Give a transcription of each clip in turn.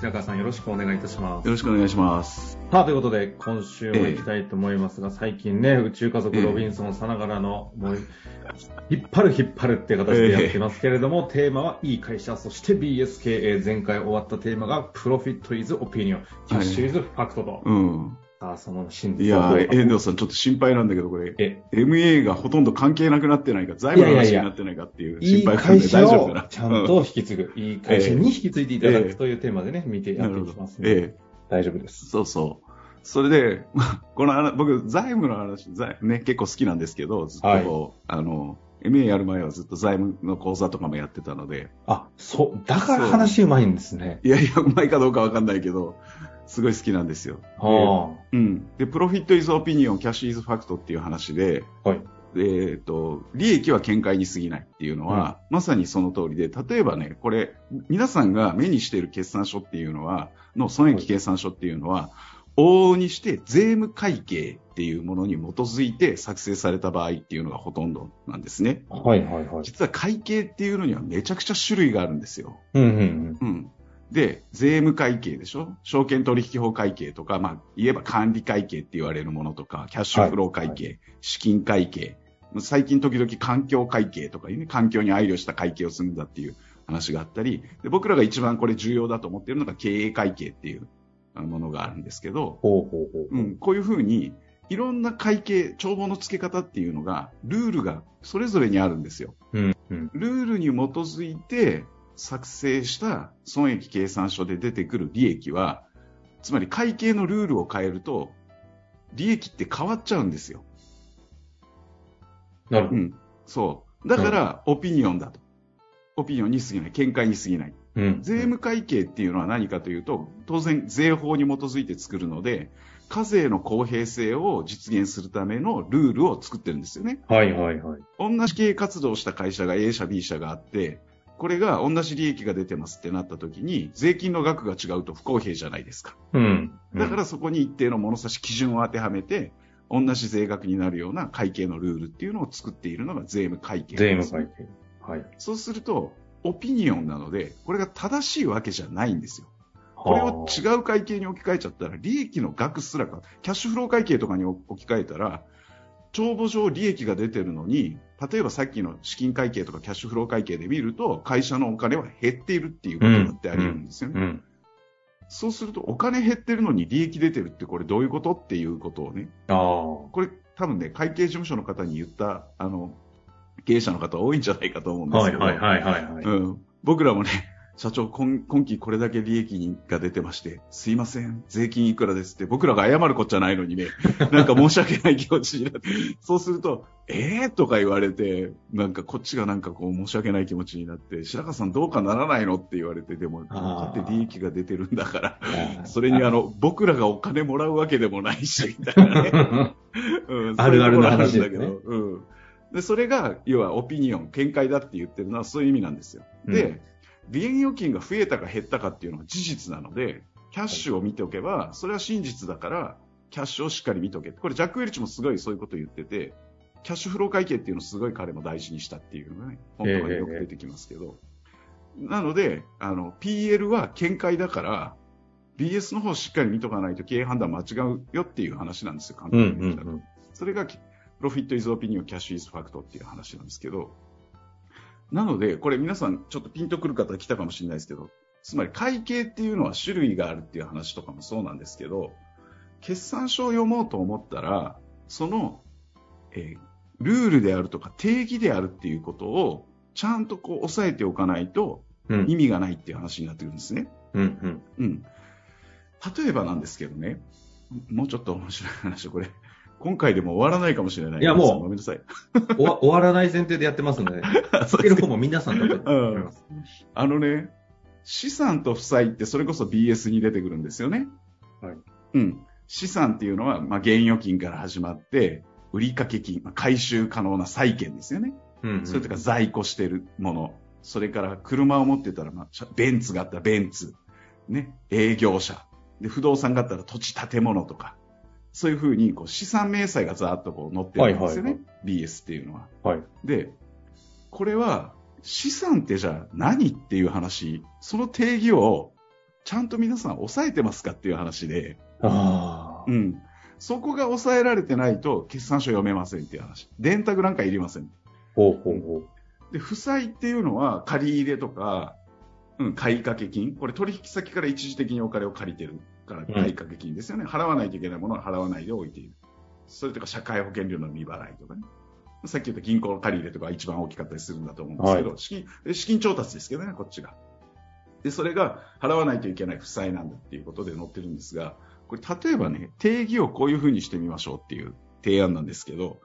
白川さんよろしくお願いいたします。よろしくお願いします。さあ、ということで、今週も行きたいと思いますが、最近ね、宇宙家族ええロビンソンさながらの、もう、引っ張る引っ張るっていう形でやってますけれども、テーマはいい会社、そして BSKA、前回終わったテーマが、プロフィットイズオピニオン、キャッシュイズファクトと。うん。さあ、その真いや遠藤さんちょっと心配なんだけど、これ、え、MA がほとんど関係なくなってないか、財務の話になってないかっていう心配会社大丈夫かな。をちゃんと引き継ぐ、いい会社に引き継いでいただええくというテーマでね、見てうん、やっていきます。ので、ええ、大丈夫です。そうそう。それで、この話、僕、財務の話、財ね、結構好きなんですけど、ずっとあの、MA やる前はずっと財務の講座とかもやってたので、あ、そう、だから話うまいんですね。いやいや、うまいかどうかわかんないけど、すごい好きなんですよ。はうん。で、プロフィットイズオピニオン、キャッシュイズファクトっていう話で、あ。はい。でえっと、利益は見解に過ぎないっていうのは、まさにその通りで、例えばね、これ、皆さんが目にしている決算書っていうのは、の損益計算書っていうのは、往々にして税務会計っていうものに基づいて作成された場合っていうのがほとんどなんですね。はいはいはい。実は会計っていうのにはめちゃくちゃ種類があるんですよ。うんうんうん。で、税務会計でしょ？証券取引法会計とか、まあ、言えば管理会計って言われるものとか、キャッシュフロー会計、資金会計、最近時々環境会計とかいうね、環境に配慮した会計をするんだっていう話があったり、で僕らが一番これ重要だと思っているのが経営会計っていうものがあるんですけど、ほうほうほう。うん、こういうふうに、いろんな会計、帳簿の付け方っていうのが、ルールがそれぞれにあるんですよ。うんうん。ルールに基づいて作成した損益計算書で出てくる利益は、つまり会計のルールを変えると、利益って変わっちゃうんですよ。なるほど。うん。そう。だから、オピニオンだと。オピニオンに過ぎない。見解に過ぎない。うん。税務会計っていうのは何かというと、当然税法に基づいて作るので、課税の公平性を実現するためのルールを作ってるんですよね。はいはいはい。同じ経営活動をした会社が A 社 B 社があって、これが同じ利益が出てますってなった時に、税金の額が違うと不公平じゃないですか。うん。だからそこに一定の物差し基準を当てはめて、同じ税額になるような会計のルールっていうのを作っているのが税務会計です務会計。はい。そうすると、オピニオンなので、これが正しいわけじゃないんですよ。これを違う会計に置き換えちゃったら、利益の額すらか、キャッシュフロー会計とかに置き換えたら、帳簿上利益が出てるのに、例えばさっきの資金会計とかキャッシュフロー会計で見ると、会社のお金は減っているっていうことだってあり得るんですよね。うん。そうすると、お金減ってるのに利益出てるってこれどういうことっていうことをね、ああ。これ多分ね、会計事務所の方に言った、あの、経営者の方多いんじゃないかと思うんですけど、はいはいはいはいはい。うん、僕らもね、社長今、今期これだけ利益が出てまして、すいません、税金いくらですって、僕らが謝るこっちゃないのにね、なんか申し訳ない気持ちになって、そうすると、えー？とか言われて、なんかこっちがなんかこう申し訳ない気持ちになって、白川さんどうかならないのって言われて、でも、だって利益が出てるんだから、それにあの、僕らがお金もらうわけでもないし、みたいなね。うんあるあるの話だけど、ですうん。で、それが、要はオピニオン、見解だって言ってるのはそういう意味なんですよ。で、離縁預金が増えたか減ったかっていうのは事実なので、キャッシュを見ておけば、それは真実だから、キャッシュをしっかり見ておけ。これ、ジャック・ウェルチもすごいそういうことを言ってて、キャッシュフロー会計っていうのをすごい彼も大事にしたっていうのがね、本当によく出てきますけど。なので、あの、PL は見解だから、BS の方をしっかり見とかないと経営判断間違うよっていう話なんですよ、簡うん単に言ったら。それが、プロフィットイズオピニオン、キャッシュイズファクトっていう話なんですけど、なので、これ皆さんちょっとピンとくる方来たかもしれないですけど、つまり会計っていうのは種類があるっていう話とかもそうなんですけど、決算書を読もうと思ったら、その、えールールであるとか定義であるっていうことをちゃんとこう押さえておかないとうん意味がないっていう話になってくるんですね。うんうん。うん。例えばなんですけどね、もうちょっと面白い話をこれ、今回でも終わらないかもしれない。いやもうごめんなさい。終わらない前提でやってますので、聞ける方も皆さんだと思います。あのね、資産と負債ってそれこそ BS に出てくるんですよね。はいうん。資産っていうのは、まあ、現預金から始まって、売掛金、まあ、回収可能な債券ですよね。うんうんそれとか在庫してるもの。それから車を持ってたら、まあ、車ベンツがあったらベンツ。ね。営業者。で、不動産があったら土地建物とか。そういうふうに、こう、資産明細がざーっとこう載ってるんですよね。はい BS っていうのは。はい。で、これは、資産ってじゃあ何っていう話、その定義を、ちゃんと皆さん抑えてますかっていう話で、ああ。うん。そこが抑えられてないと、決算書読めませんっていう話。電卓なんかいりません。ほうほうほう。で、負債っていうのは、借り入れとか、うん、買掛金。これ取引先から一時的にお金を借りてるから、買掛金ですよね。払わないといけないものは払わないで置いている。それとか、社会保険料の未払いとかね。さっき言った銀行の借り入れとか一番大きかったりするんだと思うんですけど、は資金、で資金調達ですけどね、こっちが。で、それが払わないといけない負債なんだっていうことで載ってるんですが、これ例えばね、定義をこういうふうにしてみましょうっていう提案なんですけど、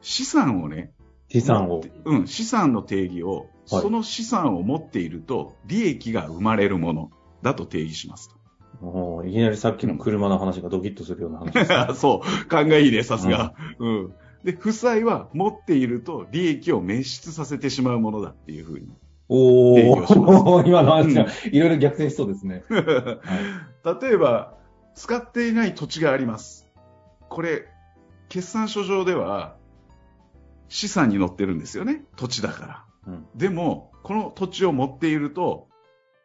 資産をね、資産を。うん、資産の定義を、はいその資産を持っていると、利益が生まれるものだと定義しますと。おーいきなりさっきの車の話がドキッとするような話ですね。そう、勘がいいね、さすが。うん。で、負債は持っていると利益を滅失させてしまうものだっていうふうに。おお 今の話がいろいろ逆転しそうですね。例えば、使っていない土地があります。これ、決算書上では、資産に載ってるんですよね。土地だから。うんでも、この土地を持っていると、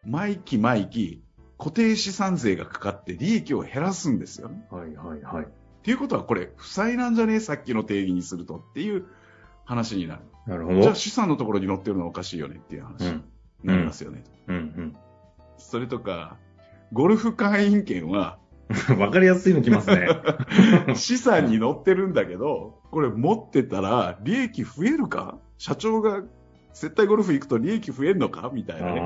毎期毎期、固定資産税がかかって利益を減らすんですよね。はいはいはい。っていうことは、これ、負債なんじゃねえさっきの定義にするとっていう話になる。なるほど。じゃあ資産のところに載ってるのはおかしいよねっていう話にうん。なりますよね。うんそれとか、ゴルフ会員権は、うん。わかりやすいのきますね。資産に載ってるんだけど、これ持ってたら利益増えるか？社長が絶対ゴルフ行くと利益増えるのか？みたいなね。あ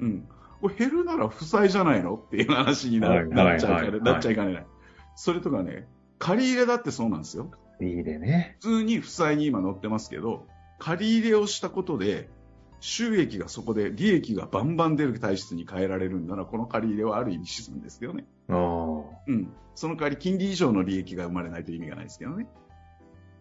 うん。これ減るなら負債じゃないの？っていう話にな,、はいなっちゃうから、はいっちゃいかねない。それとかね、借り入れだってそうなんですよ。あ。いいでね。普通に負債に今載ってますけど、借り入れをしたことで、収益がそこで利益がバンバン出る体質に変えられるんなら、この借り入れはある意味資産ですよね。ああ。うん。その代わり金利以上の利益が生まれないと意味がないですけどね。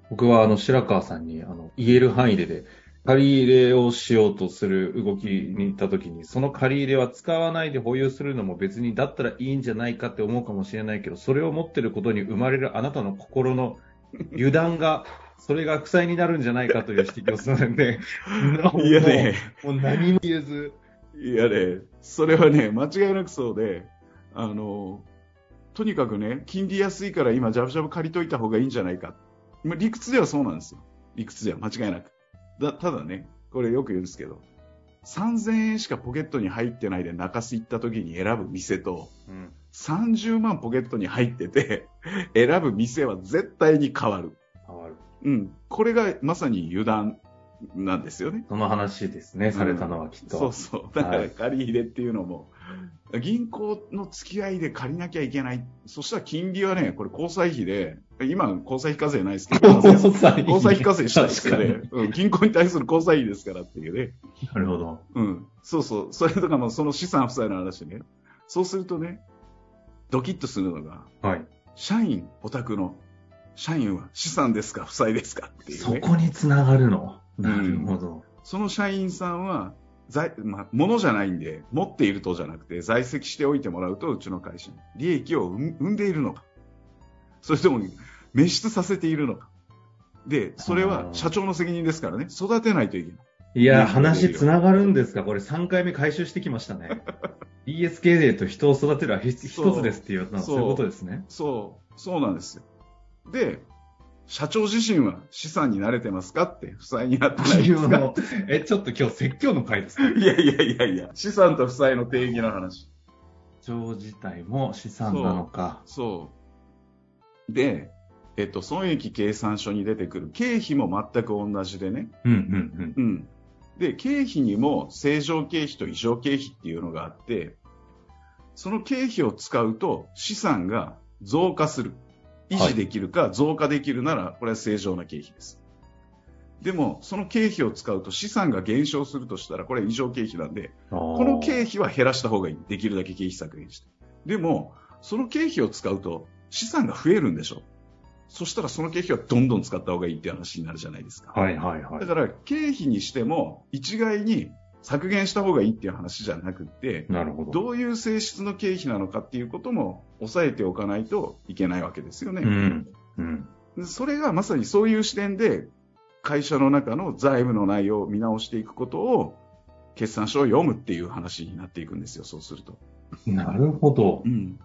僕はあの白川さんにあの言える範囲でで、借り入れをしようとする動きに行った時に、その借り入れは使わないで保有するのも別にだったらいいんじゃないかって思うかもしれないけど、それを持ってることに生まれるあなたの心の油断が、それが負債になるんじゃないかという指摘をするので、いやね、もう何も言えず、いやね、それはね、間違いなくそうで、あの、とにかくね、金利安いから今、ジャブジャブ借りといた方がいいんじゃないか。まあ理屈ではそうなんですよ。理屈では間違いなく。だただね、これよく言うんですけど、3000円しかポケットに入ってないで中洲行った時に選ぶ店と、うん30万ポケットに入ってて、選ぶ店は絶対に変わる。変わる。うん。これがまさに油断なんですよね。その話ですね、されたのはきっと。そうそう。だからはい借り入れっていうのも、銀行の付き合いで借りなきゃいけない。そしたら金利はね、これ交際費で、今交際費課税ないですけど、交際費交際費課税したいですよ確ね。うん、銀行に対する交際費ですからっていうね。なるほど。うん。そうそう。それとかもその資産負債の話ね。そうするとね、ドキッとするのが、はい。社員、お宅の社員は資産ですか負債ですかっていうそね。こにつながるの？うんなるほど。その社員さんは、在、まあ、物じゃないんで、持っているとじゃなくて、在籍しておいてもらうと、うちの会社に利益を生んでいるのか。それとも、滅失させているのか。で、それは社長の責任ですからね、育てないといけない。いや、話つながるんですかこれ3回目回収してきましたね。ESK と人を育てるは一つですっていうのはそうそういうことですね。そう、そうなんですよ。で、社長自身は資産に慣れてますかって、負債になってないですか？のえ、ちょっと今日説教の回ですか いやいやいやいや、資産と負債の定義の話。社長自体も資産なのか。そう。で、えっと、損益計算書に出てくる経費も全く同じでね。うんうんうん。で、経費にも正常経費と異常経費っていうのがあって、その経費を使うと資産が増加する。維持できるか増加できるなら、これは正常な経費です。でも、その経費を使うと資産が減少するとしたら、これは異常経費なんで、うん。この経費は減らした方がいい。できるだけ経費削減して。でも、その経費を使うと資産が増えるんでしょ。そしたらその経費はどんどん使った方がいいっていう話になるじゃないですか。はいはいはい。だから経費にしても一概に削減した方がいいっていう話じゃなくって、なるほど。どういう性質の経費なのかっていうことも抑えておかないといけないわけですよね。うん。うん。でそれがまさにそういう視点で会社の中の財務の内容を見直していくことを決算書を読むっていう話になっていくんですよ、そうすると。なるほど。うん。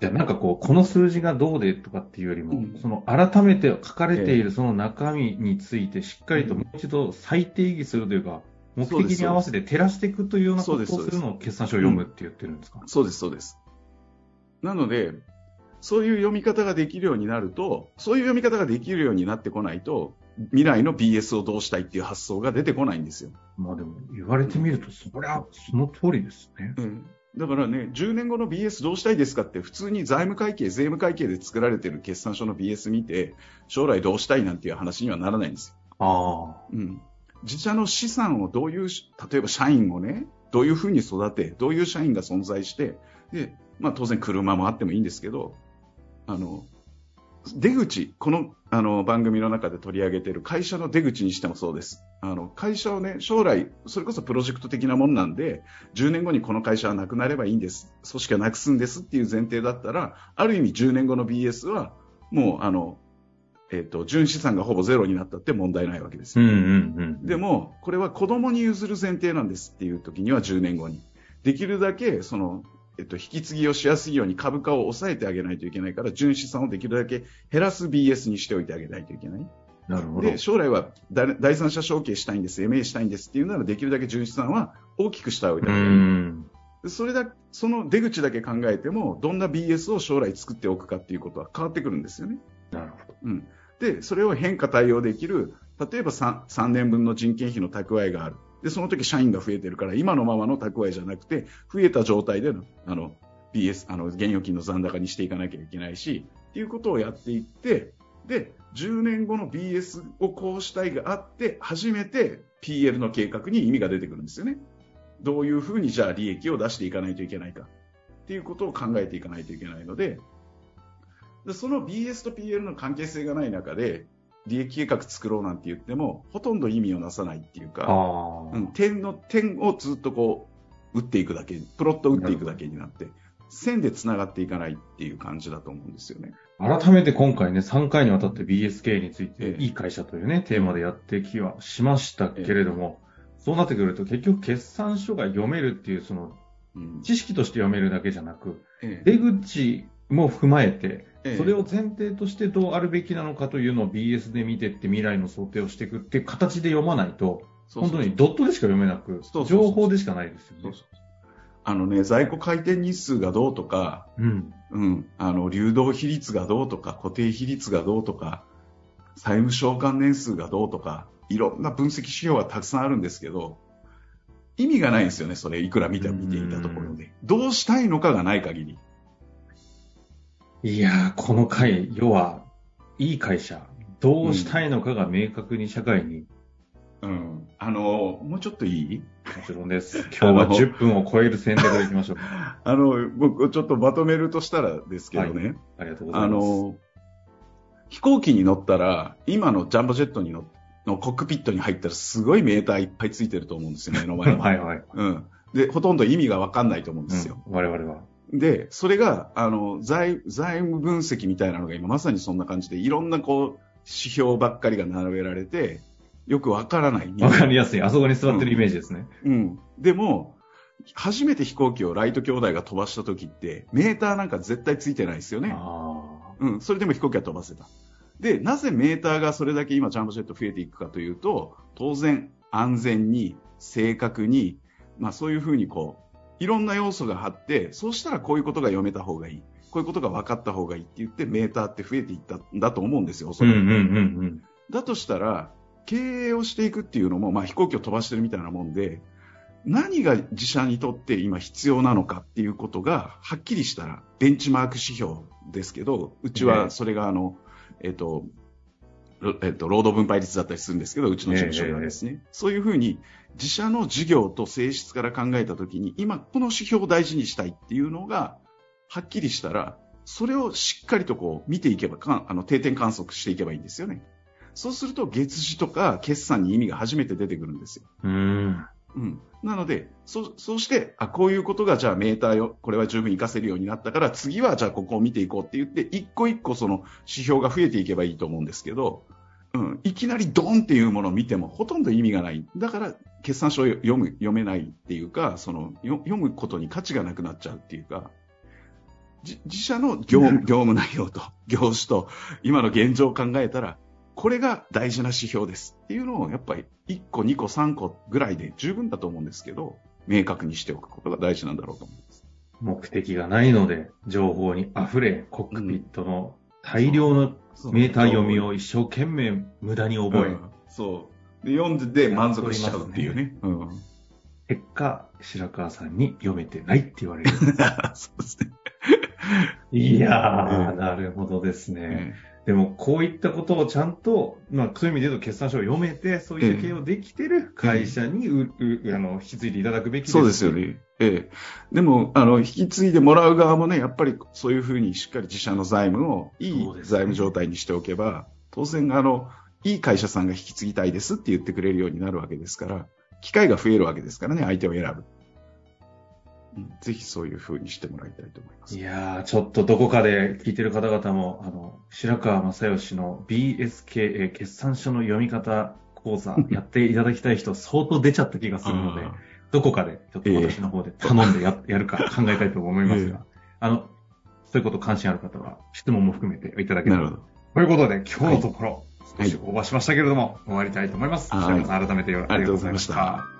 じゃあなんかこう、この数字がどうでとかっていうよりも、うんその改めて書かれているその中身についてしっかりともう一度再定義するというか、目的に合わせて照らしていくというようなことをすするのを決算書を読むって言ってるんですか、そうです、そうです。なので、そういう読み方ができるようになると、そういう読み方ができるようになってこないと、未来の BS をどうしたいっていう発想が出てこないんですよ。まあでも言われてみると、そりゃその通りですね。だからね、10年後の BS どうしたいですかって、普通に財務会計、税務会計で作られてる決算書の BS 見て、将来どうしたいなんていう話にはならないんですよ。ああ。うん。自社の資産をどういう、例えば社員をね、どういうふうに育て、どういう社員が存在して、で、まあ当然車もあってもいいんですけど、あの、出口、このあの番組の中で取り上げている会社の出口にしてもそうです。あの会社をね、将来、それこそプロジェクト的なもんなんで、10年後にこの会社はなくなればいいんです、組織はなくすんですっていう前提だったら、ある意味10年後の BS は、もう、あの、えっ、と、純資産がほぼゼロになったって問題ないわけですよ。うんうんうん。でも、これは子供に譲る前提なんですっていう時には10年後に。できるだけ、その、えっと、引き継ぎをしやすいように株価を抑えてあげないといけないから、純資産をできるだけ減らす BS にしておいてあげないといけない。なるほどで、。将来は第第三者承継したいんです、MA したいんですっていうなら、できるだけ純資産は大きくしておいてうあげる。それだ、その出口だけ考えても、どんな BS を将来作っておくかっていうことは変わってくるんですよね。なるほど。うん、で、それを変化対応できる、例えば 3, 3年分の人件費の蓄えがある。で、その時社員が増えてるから、今のままの蓄えじゃなくて、増えた状態での、あの、BS、あの、現預金の残高にしていかなきゃいけないし、っていうことをやっていって、で、10年後の BS をこうしたいがあって、初めて PL の計画に意味が出てくるんですよね。どういうふうにじゃあ利益を出していかないといけないか。っていうことを考えていかないといけないので、でその BS と PL の関係性がない中で、利益計画作ろうなんて言っても、ほとんど意味をなさないっていうか。うん、点の点をずっとこう打っていくだけ、プロット打っていくだけになって、線で繋がっていかないっていう感じだと思うんですよね。改めて今回ね、3回にわたって BSK について、ええいい会社というね、テーマでやってきはしましたけれども、そうなってくると結局決算書が読めるっていう、その、うん知識として読めるだけじゃなく、ええ出口も踏まえて、ええそれを前提としてどうあるべきなのかというのを BS で見てって未来の想定をしていくっていう形で読まないと、そうそう本当にドットでしか読めなくそうそう、そう情報でしかないですよね。そうそうあのね、在庫回転日数がどうとか、うん。うん、あの、流動比率がどうとか、固定比率がどうとか、債務償還年数がどうとか、いろんな分析指標はたくさんあるんですけど、意味がないんですよね、それ、いくら見た、見ていたところで。どうしたいのかがない限り。いやー、この回、要は、いい会社、どうしたいのかが明確に社会に、うん。あの、もうちょっといい？もちろんです。今日は10分を超える戦略でいきましょう。あの、僕、ちょっとまとめるとしたらですけどね、ありがとうございあます。の、飛行機に乗ったら、今のジャンボジェットに乗のコックピットに入ったらすごいメーターいっぱいついてると思うんですよ、目の前に。はいはい。うん。で、ほとんど意味がわかんないと思うんですよ。うん我々は。で、それが、あの、財、財務分析みたいなのが今まさにそんな感じで、いろんなこう、指標ばっかりが並べられて、よくわからない。わかりやすい。あそこに座ってるイメージですね。うん。でも、初めて飛行機をライト兄弟が飛ばした時って、メーターなんか絶対ついてないですよね。あうん。それでも飛行機は飛ばせた。で、なぜメーターがそれだけ今ジャンボジェット増えていくかというと、当然安全に、正確に、まあそういうふうにこう、いろんな要素があって、そうしたらこういうことが読めた方がいい。こういうことが分かった方がいいって言ってメーターって増えていったんだと思うんですよ、おあ。そらく。うんうんうんうん。だとしたら、経営をしていくっていうのも、まあ飛行機を飛ばしてるみたいなもんで、何が自社にとって今必要なのかっていうことがはっきりしたら、ベンチマーク指標ですけど、うちはそれがあの、えっと、ろえっと、労働分配率だったりするんですけど、うちの事務所がですね、そういうふうに自社の事業と性質から考えたときに、今この指標を大事にしたいっていうのが、はっきりしたら、それをしっかりとこう見ていけばかあの定点観測していけばいいんですよね。そうすると月次とか決算に意味が初めて出てくるんですよ。うん。うん。なので、そそうして、あ、こういうことがじゃあメーターよ、これは十分活かせるようになったから、次はじゃあここを見ていこうって言って、一個一個その指標が増えていけばいいと思うんですけど、うん、いきなりドンっていうものを見てもほとんど意味がない。だから、決算書を読む、読めないっていうか、その、よ読むことに価値がなくなっちゃうっていうか、じ自社の業務 業務内容と、業種と、今の現状を考えたら、これが大事な指標ですっていうのを、やっぱり1個、2個、3個ぐらいで十分だと思うんですけど、明確にしておくことが大事なんだろうと思います。目的がないので、情報に溢れ、コックピットの大量のメーター読みを一生懸命無駄に覚え、うんそう。で、読んで満足しちゃうっていうね。うん。結果、白川さんに読めてないって言われる。そうですね。いやー、うんなるほどですね。えでも、こういったことをちゃんと、まあ、そういう意味で言うと、決算書を読めて、そういう経営をできてる会社にう、うあの、引き継いでいただくべきです。そうですよ。ね。ええ。でも、あの、引き継いでもらう側もね、やっぱりそういうふうにしっかり自社の財務をいい財務状態にしておけば、当然、あの、いい会社さんが引き継ぎたいですって言ってくれるようになるわけですから、機会が増えるわけですからね、相手を選ぶ。うんぜひそういうふうにしてもらいたいと思います。いやー、ちょっとどこかで聞いてる方々も、あの、白川正義の BSKA 決算書の読み方講座やっていただきたい人相当出ちゃった気がするので、あどこかでちょっと私の方で 頼んでや,、やるか考えたいと思いますが、あの、そういうこと関心ある方は質問も含めていただければーなるほど。ということで、今日のところ、はい少しオーバーしましたけれども、終わりたいと思います。はい白川さん、改めてありがとうございました。